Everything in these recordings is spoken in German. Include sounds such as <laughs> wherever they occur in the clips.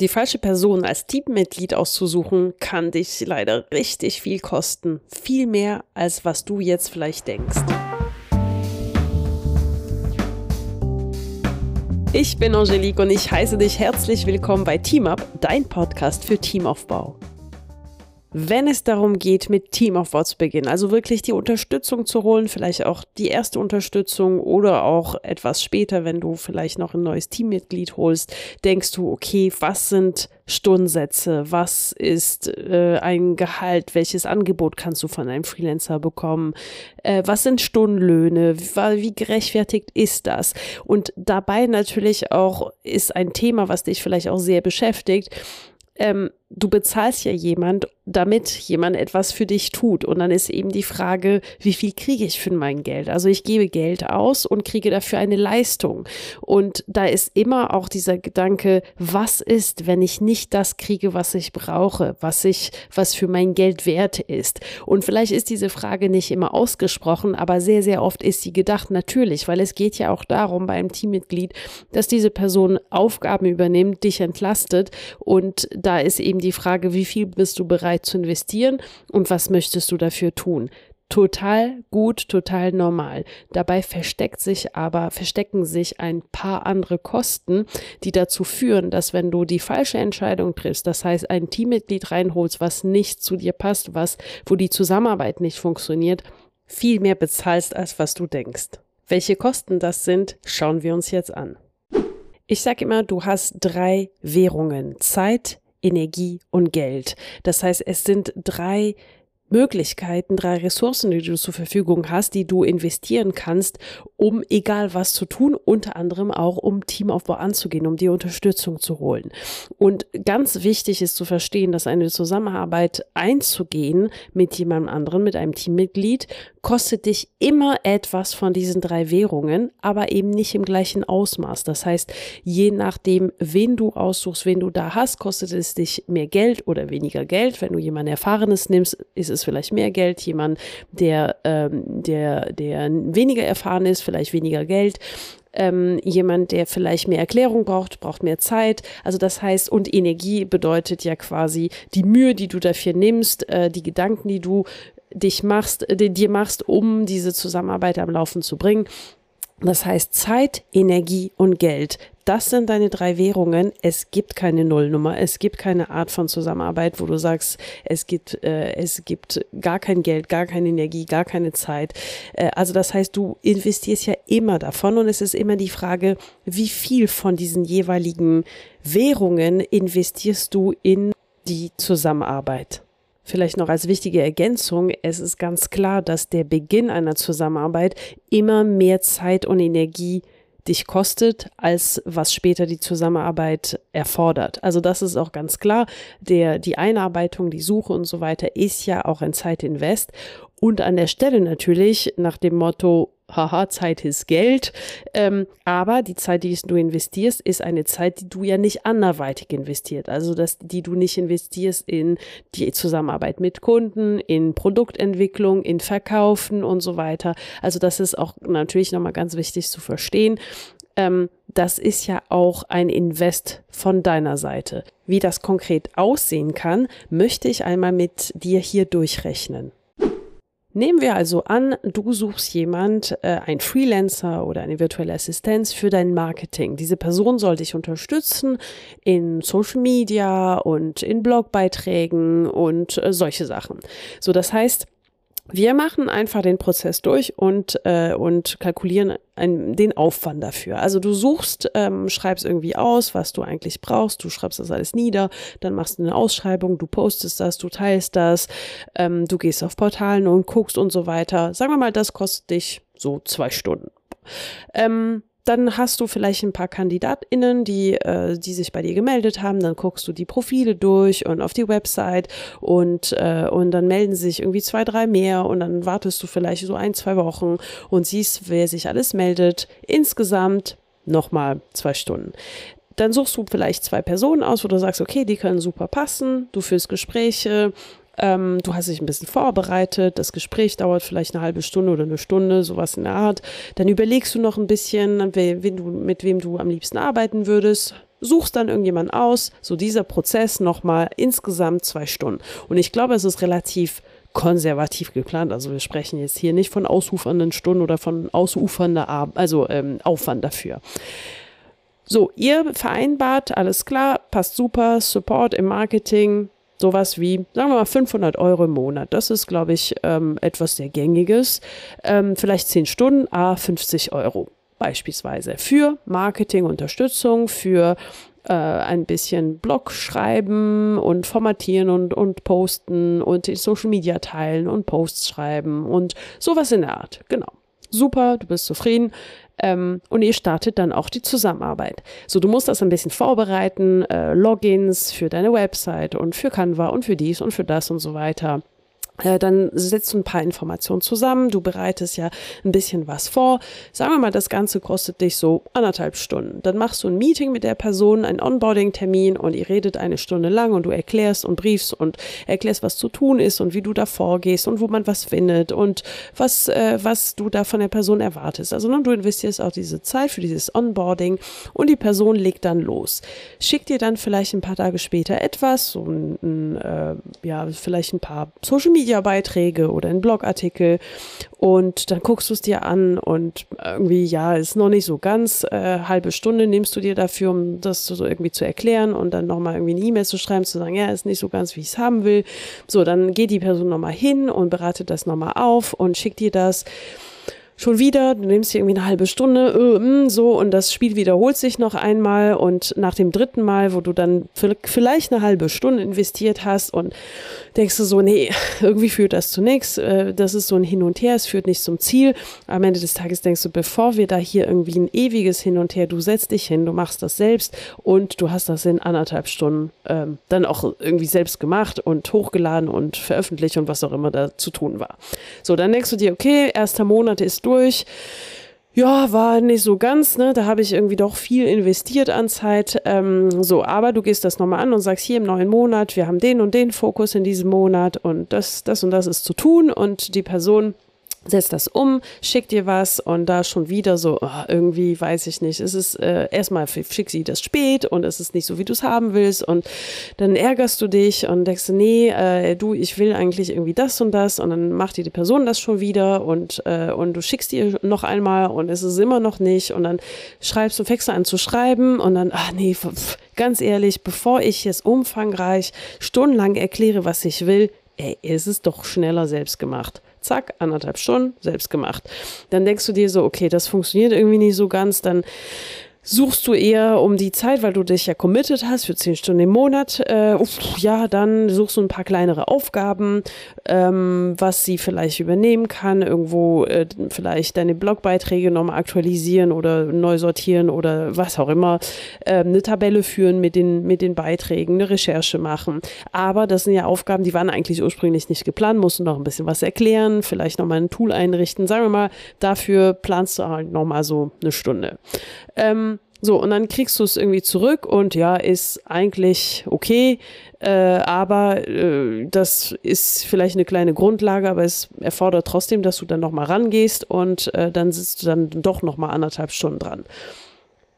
Die falsche Person als Teammitglied auszusuchen, kann dich leider richtig viel kosten. Viel mehr, als was du jetzt vielleicht denkst. Ich bin Angelique und ich heiße dich herzlich willkommen bei TeamUp, dein Podcast für Teamaufbau wenn es darum geht, mit Teamaufbau zu beginnen. Also wirklich die Unterstützung zu holen, vielleicht auch die erste Unterstützung oder auch etwas später, wenn du vielleicht noch ein neues Teammitglied holst, denkst du, okay, was sind Stundensätze? Was ist äh, ein Gehalt? Welches Angebot kannst du von einem Freelancer bekommen? Äh, was sind Stundenlöhne? Wie, wie gerechtfertigt ist das? Und dabei natürlich auch ist ein Thema, was dich vielleicht auch sehr beschäftigt. Ähm, du bezahlst ja jemand damit jemand etwas für dich tut. Und dann ist eben die Frage, wie viel kriege ich für mein Geld? Also ich gebe Geld aus und kriege dafür eine Leistung. Und da ist immer auch dieser Gedanke, was ist, wenn ich nicht das kriege, was ich brauche, was ich, was für mein Geld wert ist? Und vielleicht ist diese Frage nicht immer ausgesprochen, aber sehr, sehr oft ist sie gedacht, natürlich, weil es geht ja auch darum bei einem Teammitglied, dass diese Person Aufgaben übernimmt, dich entlastet. Und da ist eben die Frage, wie viel bist du bereit zu investieren und was möchtest du dafür tun. Total gut, total normal. Dabei versteckt sich aber, verstecken sich ein paar andere Kosten, die dazu führen, dass wenn du die falsche Entscheidung triffst, das heißt ein Teammitglied reinholst, was nicht zu dir passt, was, wo die Zusammenarbeit nicht funktioniert, viel mehr bezahlst, als was du denkst. Welche Kosten das sind, schauen wir uns jetzt an. Ich sage immer, du hast drei Währungen. Zeit, Energie und Geld. Das heißt, es sind drei Möglichkeiten, drei Ressourcen, die du zur Verfügung hast, die du investieren kannst, um egal was zu tun, unter anderem auch um Teamaufbau anzugehen, um die Unterstützung zu holen. Und ganz wichtig ist zu verstehen, dass eine Zusammenarbeit einzugehen mit jemandem anderen, mit einem Teammitglied, kostet dich immer etwas von diesen drei Währungen, aber eben nicht im gleichen Ausmaß. Das heißt, je nachdem, wen du aussuchst, wen du da hast, kostet es dich mehr Geld oder weniger Geld. Wenn du jemanden Erfahrenes nimmst, ist es vielleicht mehr Geld. Jemand, der, ähm, der, der weniger erfahren ist, vielleicht weniger Geld. Ähm, jemand, der vielleicht mehr Erklärung braucht, braucht mehr Zeit. Also das heißt, und Energie bedeutet ja quasi die Mühe, die du dafür nimmst, äh, die Gedanken, die du dich machst, äh, dir machst, um diese Zusammenarbeit am Laufen zu bringen. Das heißt Zeit, Energie und Geld. Das sind deine drei Währungen. Es gibt keine Nullnummer. Es gibt keine Art von Zusammenarbeit, wo du sagst, es gibt, äh, es gibt gar kein Geld, gar keine Energie, gar keine Zeit. Äh, also das heißt, du investierst ja immer davon und es ist immer die Frage, wie viel von diesen jeweiligen Währungen investierst du in die Zusammenarbeit. Vielleicht noch als wichtige Ergänzung, es ist ganz klar, dass der Beginn einer Zusammenarbeit immer mehr Zeit und Energie dich kostet, als was später die Zusammenarbeit erfordert. Also das ist auch ganz klar. Der, die Einarbeitung, die Suche und so weiter ist ja auch ein Zeitinvest. Und an der Stelle natürlich nach dem Motto, haha, Zeit ist Geld. Ähm, aber die Zeit, die du investierst, ist eine Zeit, die du ja nicht anderweitig investiert. Also, dass, die du nicht investierst in die Zusammenarbeit mit Kunden, in Produktentwicklung, in Verkaufen und so weiter. Also, das ist auch natürlich nochmal ganz wichtig zu verstehen. Ähm, das ist ja auch ein Invest von deiner Seite. Wie das konkret aussehen kann, möchte ich einmal mit dir hier durchrechnen. Nehmen wir also an, du suchst jemand, äh, ein Freelancer oder eine virtuelle Assistenz für dein Marketing. Diese Person soll dich unterstützen in Social Media und in Blogbeiträgen und äh, solche Sachen. So, das heißt, wir machen einfach den Prozess durch und, äh, und kalkulieren ein, den Aufwand dafür. Also du suchst, ähm, schreibst irgendwie aus, was du eigentlich brauchst, du schreibst das alles nieder, dann machst du eine Ausschreibung, du postest das, du teilst das, ähm, du gehst auf Portalen und guckst und so weiter. Sagen wir mal, das kostet dich so zwei Stunden. Ähm, dann hast du vielleicht ein paar KandidatInnen, die, äh, die sich bei dir gemeldet haben. Dann guckst du die Profile durch und auf die Website und, äh, und dann melden sich irgendwie zwei, drei mehr und dann wartest du vielleicht so ein, zwei Wochen und siehst, wer sich alles meldet. Insgesamt nochmal zwei Stunden dann suchst du vielleicht zwei Personen aus, wo du sagst, okay, die können super passen, du führst Gespräche, ähm, du hast dich ein bisschen vorbereitet, das Gespräch dauert vielleicht eine halbe Stunde oder eine Stunde, sowas in der Art. Dann überlegst du noch ein bisschen, wen du, mit wem du am liebsten arbeiten würdest. suchst dann irgendjemand aus, so dieser Prozess nochmal insgesamt zwei Stunden. Und ich glaube, es ist relativ konservativ geplant. Also wir sprechen jetzt hier nicht von ausufernden Stunden oder von ausufernder Ar also ähm, Aufwand dafür. So, ihr vereinbart, alles klar, passt super, Support im Marketing, sowas wie, sagen wir mal, 500 Euro im Monat. Das ist, glaube ich, ähm, etwas sehr Gängiges. Ähm, vielleicht 10 Stunden, a 50 Euro beispielsweise für Marketingunterstützung, für äh, ein bisschen Blog schreiben und formatieren und, und posten und in Social Media teilen und Posts schreiben und sowas in der Art. Genau. Super, du bist zufrieden. Ähm, und ihr startet dann auch die Zusammenarbeit. So, du musst das ein bisschen vorbereiten, äh, Logins für deine Website und für Canva und für dies und für das und so weiter. Äh, dann setzt du ein paar Informationen zusammen, du bereitest ja ein bisschen was vor. Sagen wir mal, das Ganze kostet dich so anderthalb Stunden. Dann machst du ein Meeting mit der Person, einen Onboarding-Termin und ihr redet eine Stunde lang und du erklärst und briefst und erklärst, was zu tun ist und wie du da vorgehst und wo man was findet und was, äh, was du da von der Person erwartest. Also ne, du investierst auch diese Zeit für dieses Onboarding und die Person legt dann los. Schickt dir dann vielleicht ein paar Tage später etwas, so ein, ein äh, ja, vielleicht ein paar Social Media Wikipedia-Beiträge oder ein Blogartikel und dann guckst du es dir an und irgendwie, ja, ist noch nicht so ganz, äh, halbe Stunde nimmst du dir dafür, um das so irgendwie zu erklären und dann nochmal irgendwie eine E-Mail zu schreiben, zu sagen, ja, ist nicht so ganz, wie ich es haben will. So, dann geht die Person nochmal hin und bereitet das nochmal auf und schickt dir das schon wieder, du nimmst dir irgendwie eine halbe Stunde, äh, mm, so, und das Spiel wiederholt sich noch einmal und nach dem dritten Mal, wo du dann vielleicht eine halbe Stunde investiert hast und denkst du so, nee, <laughs> irgendwie führt das zu nichts, äh, das ist so ein Hin und Her, es führt nicht zum Ziel. Am Ende des Tages denkst du, bevor wir da hier irgendwie ein ewiges Hin und Her, du setzt dich hin, du machst das selbst und du hast das in anderthalb Stunden ähm, dann auch irgendwie selbst gemacht und hochgeladen und veröffentlicht und was auch immer da zu tun war. So, dann denkst du dir, okay, erster Monat ist durch. Ja, war nicht so ganz, ne? Da habe ich irgendwie doch viel investiert an Zeit. Ähm, so, aber du gehst das nochmal an und sagst, hier im neuen Monat, wir haben den und den Fokus in diesem Monat und das, das und das ist zu tun und die Person setzt das um, schickt dir was und da schon wieder so, oh, irgendwie weiß ich nicht, es ist äh, erstmal schick sie das spät und es ist nicht so, wie du es haben willst und dann ärgerst du dich und denkst, nee, äh, du, ich will eigentlich irgendwie das und das und dann macht dir die Person das schon wieder und, äh, und du schickst dir noch einmal und es ist immer noch nicht und dann schreibst du, fängst du an zu schreiben und dann, ach nee, pf, ganz ehrlich, bevor ich jetzt umfangreich stundenlang erkläre, was ich will, ey, ist es doch schneller selbst gemacht zack, anderthalb Stunden, selbst gemacht. Dann denkst du dir so, okay, das funktioniert irgendwie nicht so ganz, dann suchst du eher um die Zeit, weil du dich ja committed hast für zehn Stunden im Monat, äh, uff, ja, dann suchst du ein paar kleinere Aufgaben, ähm, was sie vielleicht übernehmen kann, irgendwo äh, vielleicht deine Blogbeiträge nochmal aktualisieren oder neu sortieren oder was auch immer, äh, eine Tabelle führen mit den, mit den Beiträgen, eine Recherche machen. Aber das sind ja Aufgaben, die waren eigentlich ursprünglich nicht geplant, musst du noch ein bisschen was erklären, vielleicht nochmal ein Tool einrichten. Sagen wir mal, dafür planst du halt nochmal so eine Stunde. Ähm, so, und dann kriegst du es irgendwie zurück und ja, ist eigentlich okay, äh, aber äh, das ist vielleicht eine kleine Grundlage, aber es erfordert trotzdem, dass du dann nochmal rangehst und äh, dann sitzt du dann doch nochmal anderthalb Stunden dran.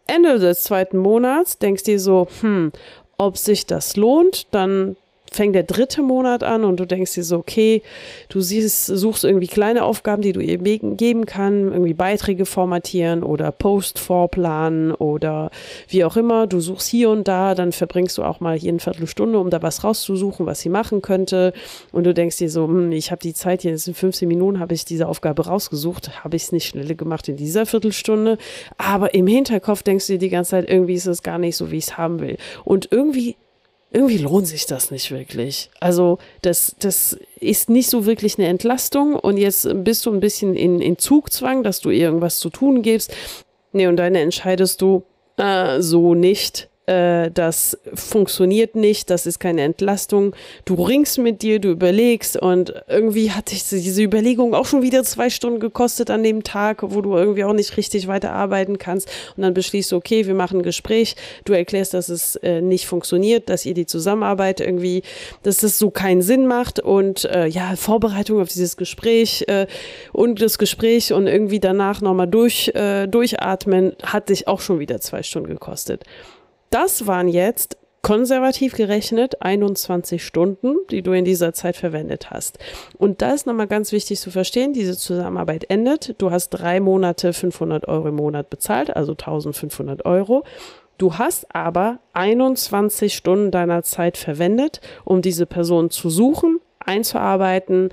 Ende des zweiten Monats denkst du dir so, hm, ob sich das lohnt, dann fängt der dritte Monat an und du denkst dir so, okay, du siehst, suchst irgendwie kleine Aufgaben, die du ihr geben kann, irgendwie Beiträge formatieren oder Post vorplanen oder wie auch immer. Du suchst hier und da, dann verbringst du auch mal hier eine Viertelstunde, um da was rauszusuchen, was sie machen könnte. Und du denkst dir so, hm, ich habe die Zeit, jetzt in 15 Minuten habe ich diese Aufgabe rausgesucht, habe ich es nicht schneller gemacht in dieser Viertelstunde. Aber im Hinterkopf denkst du dir die ganze Zeit, irgendwie ist es gar nicht so, wie ich es haben will. Und irgendwie irgendwie lohnt sich das nicht wirklich. Also das, das ist nicht so wirklich eine Entlastung und jetzt bist du ein bisschen in, in Zugzwang, dass du irgendwas zu tun gibst. Nee, und dann entscheidest du äh, so nicht äh, das funktioniert nicht, das ist keine Entlastung. Du ringst mit dir, du überlegst und irgendwie hat dich diese Überlegung auch schon wieder zwei Stunden gekostet an dem Tag, wo du irgendwie auch nicht richtig weiterarbeiten kannst und dann beschließt du, okay, wir machen ein Gespräch, du erklärst, dass es äh, nicht funktioniert, dass ihr die Zusammenarbeit irgendwie, dass es so keinen Sinn macht und äh, ja, Vorbereitung auf dieses Gespräch äh, und das Gespräch und irgendwie danach nochmal durch, äh, durchatmen, hat dich auch schon wieder zwei Stunden gekostet. Das waren jetzt konservativ gerechnet 21 Stunden, die du in dieser Zeit verwendet hast. Und da ist nochmal ganz wichtig zu verstehen, diese Zusammenarbeit endet. Du hast drei Monate 500 Euro im Monat bezahlt, also 1500 Euro. Du hast aber 21 Stunden deiner Zeit verwendet, um diese Person zu suchen, einzuarbeiten,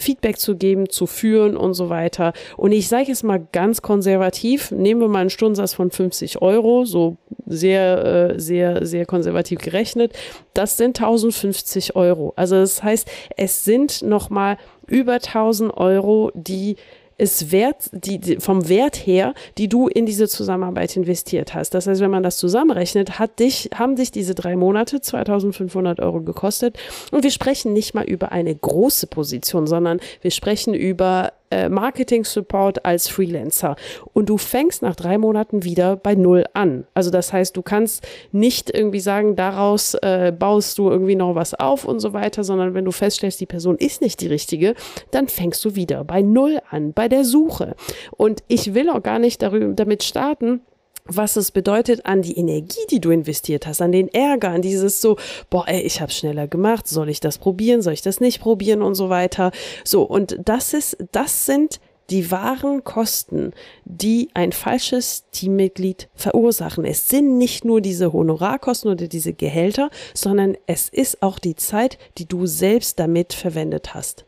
Feedback zu geben, zu führen und so weiter. Und ich sage jetzt mal ganz konservativ, nehmen wir mal einen Stundensatz von 50 Euro, so sehr, äh, sehr, sehr konservativ gerechnet. Das sind 1050 Euro. Also das heißt, es sind nochmal über 1000 Euro, die ist wert, die, die, vom Wert her, die du in diese Zusammenarbeit investiert hast. Das heißt, wenn man das zusammenrechnet, hat dich, haben dich diese drei Monate 2500 Euro gekostet. Und wir sprechen nicht mal über eine große Position, sondern wir sprechen über äh, Marketing Support als Freelancer und du fängst nach drei Monaten wieder bei Null an. Also das heißt, du kannst nicht irgendwie sagen, daraus äh, baust du irgendwie noch was auf und so weiter, sondern wenn du feststellst, die Person ist nicht die richtige, dann fängst du wieder bei Null an, bei der Suche. Und ich will auch gar nicht darüber, damit starten, was es bedeutet an die Energie, die du investiert hast, an den Ärger, an dieses so, boah, ey, ich habe schneller gemacht, soll ich das probieren, soll ich das nicht probieren und so weiter. So, und das ist, das sind die wahren Kosten, die ein falsches Teammitglied verursachen. Es sind nicht nur diese Honorarkosten oder diese Gehälter, sondern es ist auch die Zeit, die du selbst damit verwendet hast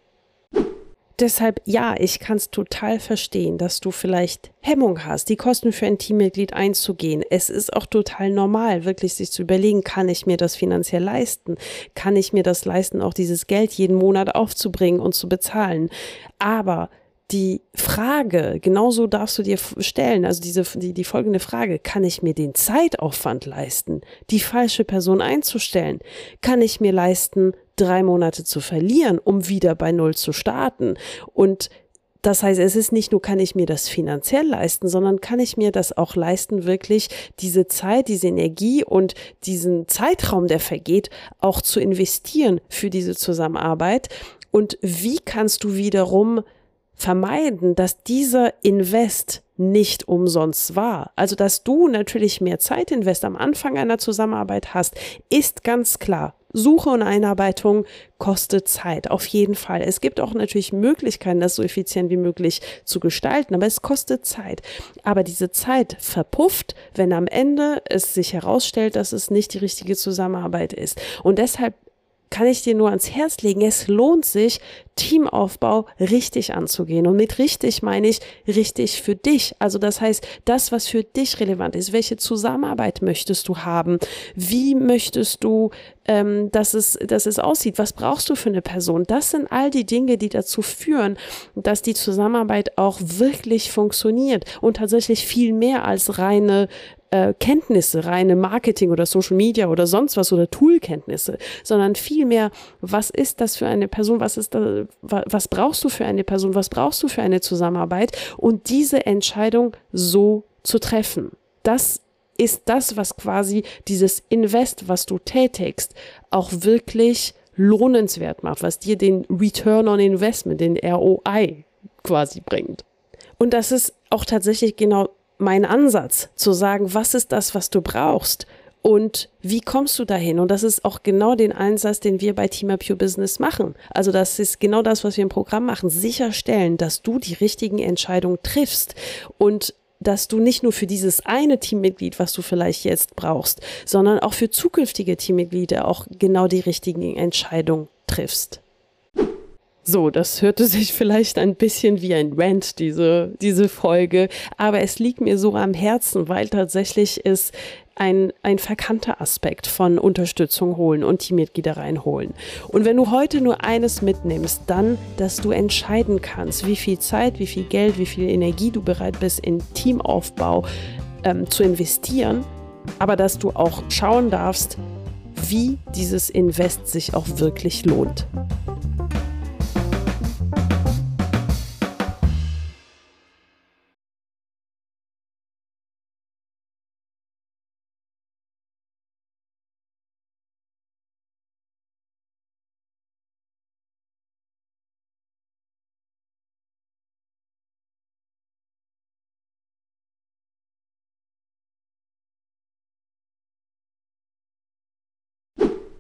deshalb, ja, ich kann es total verstehen, dass du vielleicht Hemmung hast, die Kosten für ein Teammitglied einzugehen. Es ist auch total normal, wirklich sich zu überlegen, kann ich mir das finanziell leisten? Kann ich mir das leisten, auch dieses Geld jeden Monat aufzubringen und zu bezahlen? Aber die Frage, genauso darfst du dir stellen, also diese, die, die folgende Frage, kann ich mir den Zeitaufwand leisten, die falsche Person einzustellen? Kann ich mir leisten, drei Monate zu verlieren, um wieder bei Null zu starten? Und das heißt, es ist nicht nur, kann ich mir das finanziell leisten, sondern kann ich mir das auch leisten, wirklich diese Zeit, diese Energie und diesen Zeitraum, der vergeht, auch zu investieren für diese Zusammenarbeit? Und wie kannst du wiederum vermeiden, dass dieser Invest nicht umsonst war. Also, dass du natürlich mehr Zeitinvest am Anfang einer Zusammenarbeit hast, ist ganz klar. Suche und Einarbeitung kostet Zeit, auf jeden Fall. Es gibt auch natürlich Möglichkeiten, das so effizient wie möglich zu gestalten, aber es kostet Zeit. Aber diese Zeit verpufft, wenn am Ende es sich herausstellt, dass es nicht die richtige Zusammenarbeit ist. Und deshalb kann ich dir nur ans Herz legen, es lohnt sich, Teamaufbau richtig anzugehen. Und mit richtig meine ich richtig für dich. Also das heißt, das, was für dich relevant ist. Welche Zusammenarbeit möchtest du haben? Wie möchtest du, ähm, dass, es, dass es aussieht? Was brauchst du für eine Person? Das sind all die Dinge, die dazu führen, dass die Zusammenarbeit auch wirklich funktioniert und tatsächlich viel mehr als reine äh, Kenntnisse, reine Marketing oder Social Media oder sonst was oder Toolkenntnisse, sondern vielmehr, was ist das für eine Person, was ist da, was brauchst du für eine Person, was brauchst du für eine Zusammenarbeit und diese Entscheidung so zu treffen. Das ist das, was quasi dieses Invest, was du tätigst, auch wirklich lohnenswert macht, was dir den Return on Investment, den ROI quasi bringt. Und das ist auch tatsächlich genau mein Ansatz, zu sagen, was ist das, was du brauchst und wie kommst du dahin? Und das ist auch genau den Einsatz, den wir bei Team Up Your Business machen. Also das ist genau das, was wir im Programm machen. Sicherstellen, dass du die richtigen Entscheidungen triffst und dass du nicht nur für dieses eine Teammitglied, was du vielleicht jetzt brauchst, sondern auch für zukünftige Teammitglieder auch genau die richtigen Entscheidungen triffst. So, das hörte sich <laughs> vielleicht ein bisschen wie ein Rant, diese, diese Folge, aber es liegt mir so am Herzen, weil tatsächlich ist ein, ein verkannter Aspekt von Unterstützung holen und Teammitglieder reinholen. Und wenn du heute nur eines mitnimmst, dann, dass du entscheiden kannst, wie viel Zeit, wie viel Geld, wie viel Energie du bereit bist, in Teamaufbau ähm, zu investieren, aber dass du auch schauen darfst, wie dieses Invest sich auch wirklich lohnt.